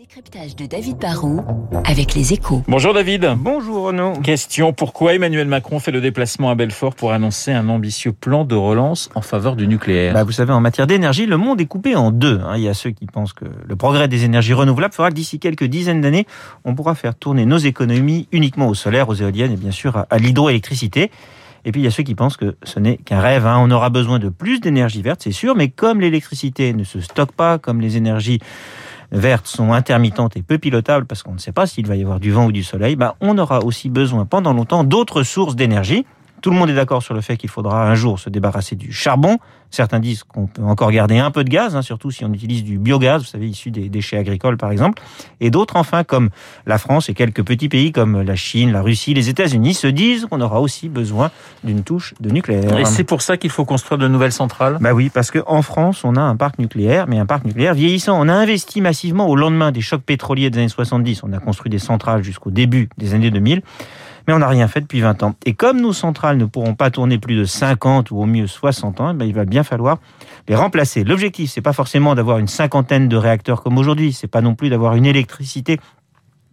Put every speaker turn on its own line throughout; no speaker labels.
décryptage de David Barrault avec les échos.
Bonjour David.
Bonjour Renaud.
Question, pourquoi Emmanuel Macron fait le déplacement à Belfort pour annoncer un ambitieux plan de relance en faveur du nucléaire?
Bah, Vous savez, en matière d'énergie, le monde est coupé en deux. Hein. Il y a ceux qui pensent que le progrès des énergies renouvelables fera que d'ici quelques dizaines d'années, on pourra faire tourner nos économies uniquement au solaire, aux éoliennes et bien sûr à l'hydroélectricité. Et puis il y a ceux qui pensent que ce n'est qu'un rêve. Hein. On aura besoin de plus d'énergie verte, c'est sûr, mais comme l'électricité ne se stocke pas, comme les énergies vertes sont intermittentes et peu pilotables parce qu'on ne sait pas s'il va y avoir du vent ou du soleil, bah, on aura aussi besoin pendant longtemps d'autres sources d'énergie. Tout le monde est d'accord sur le fait qu'il faudra un jour se débarrasser du charbon. Certains disent qu'on peut encore garder un peu de gaz, hein, surtout si on utilise du biogaz, vous savez, issu des déchets agricoles par exemple. Et d'autres, enfin, comme la France et quelques petits pays comme la Chine, la Russie, les États-Unis, se disent qu'on aura aussi besoin d'une touche de nucléaire.
Et c'est pour ça qu'il faut construire de nouvelles centrales
Bah oui, parce qu'en France, on a un parc nucléaire, mais un parc nucléaire vieillissant. On a investi massivement au lendemain des chocs pétroliers des années 70. On a construit des centrales jusqu'au début des années 2000 mais on n'a rien fait depuis 20 ans. Et comme nos centrales ne pourront pas tourner plus de 50 ou au mieux 60 ans, eh ben, il va bien falloir les remplacer. L'objectif, c'est pas forcément d'avoir une cinquantaine de réacteurs comme aujourd'hui, c'est pas non plus d'avoir une électricité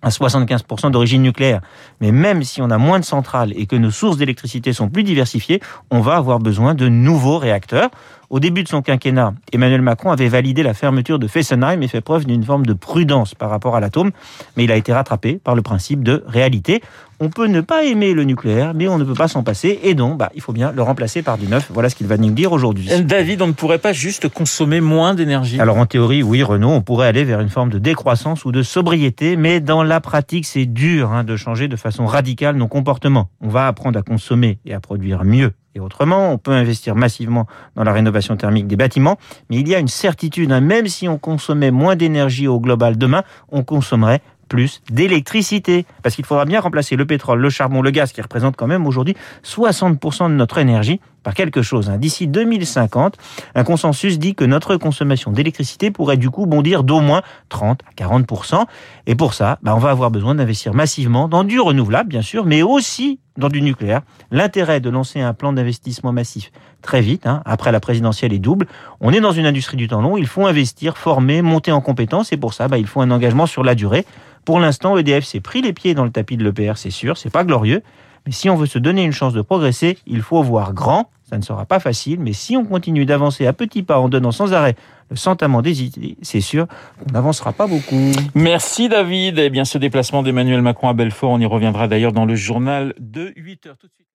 à 75% d'origine nucléaire. Mais même si on a moins de centrales et que nos sources d'électricité sont plus diversifiées, on va avoir besoin de nouveaux réacteurs. Au début de son quinquennat, Emmanuel Macron avait validé la fermeture de Fessenheim et fait preuve d'une forme de prudence par rapport à l'atome, mais il a été rattrapé par le principe de réalité. On peut ne pas aimer le nucléaire, mais on ne peut pas s'en passer, et donc bah, il faut bien le remplacer par du neuf. Voilà ce qu'il va nous dire aujourd'hui.
David, on ne pourrait pas juste consommer moins d'énergie?
Alors en théorie, oui, Renaud, on pourrait aller vers une forme de décroissance ou de sobriété, mais dans la pratique, c'est dur hein, de changer de façon radicale nos comportements. On va apprendre à consommer et à produire mieux autrement. On peut investir massivement dans la rénovation thermique des bâtiments, mais il y a une certitude, hein. même si on consommait moins d'énergie au global demain, on consommerait plus d'électricité. Parce qu'il faudra bien remplacer le pétrole, le charbon, le gaz, qui représentent quand même aujourd'hui 60% de notre énergie, par quelque chose. Hein. D'ici 2050, un consensus dit que notre consommation d'électricité pourrait du coup bondir d'au moins 30 à 40%. Et pour ça, bah, on va avoir besoin d'investir massivement dans du renouvelable, bien sûr, mais aussi dans du nucléaire. L'intérêt de lancer un plan d'investissement massif très vite, hein, après la présidentielle est double. On est dans une industrie du temps long, il faut investir, former, monter en compétences, et pour ça, bah, il faut un engagement sur la durée. Pour l'instant, EDF s'est pris les pieds dans le tapis de l'EPR, c'est sûr, c'est pas glorieux. Mais si on veut se donner une chance de progresser, il faut voir grand. Ça ne sera pas facile, mais si on continue d'avancer à petits pas en donnant sans arrêt le sentiment des idées, c'est sûr qu'on n'avancera pas beaucoup.
Merci David. Eh bien, ce déplacement d'Emmanuel Macron à Belfort, on y reviendra d'ailleurs dans le journal de 8 heures tout de suite.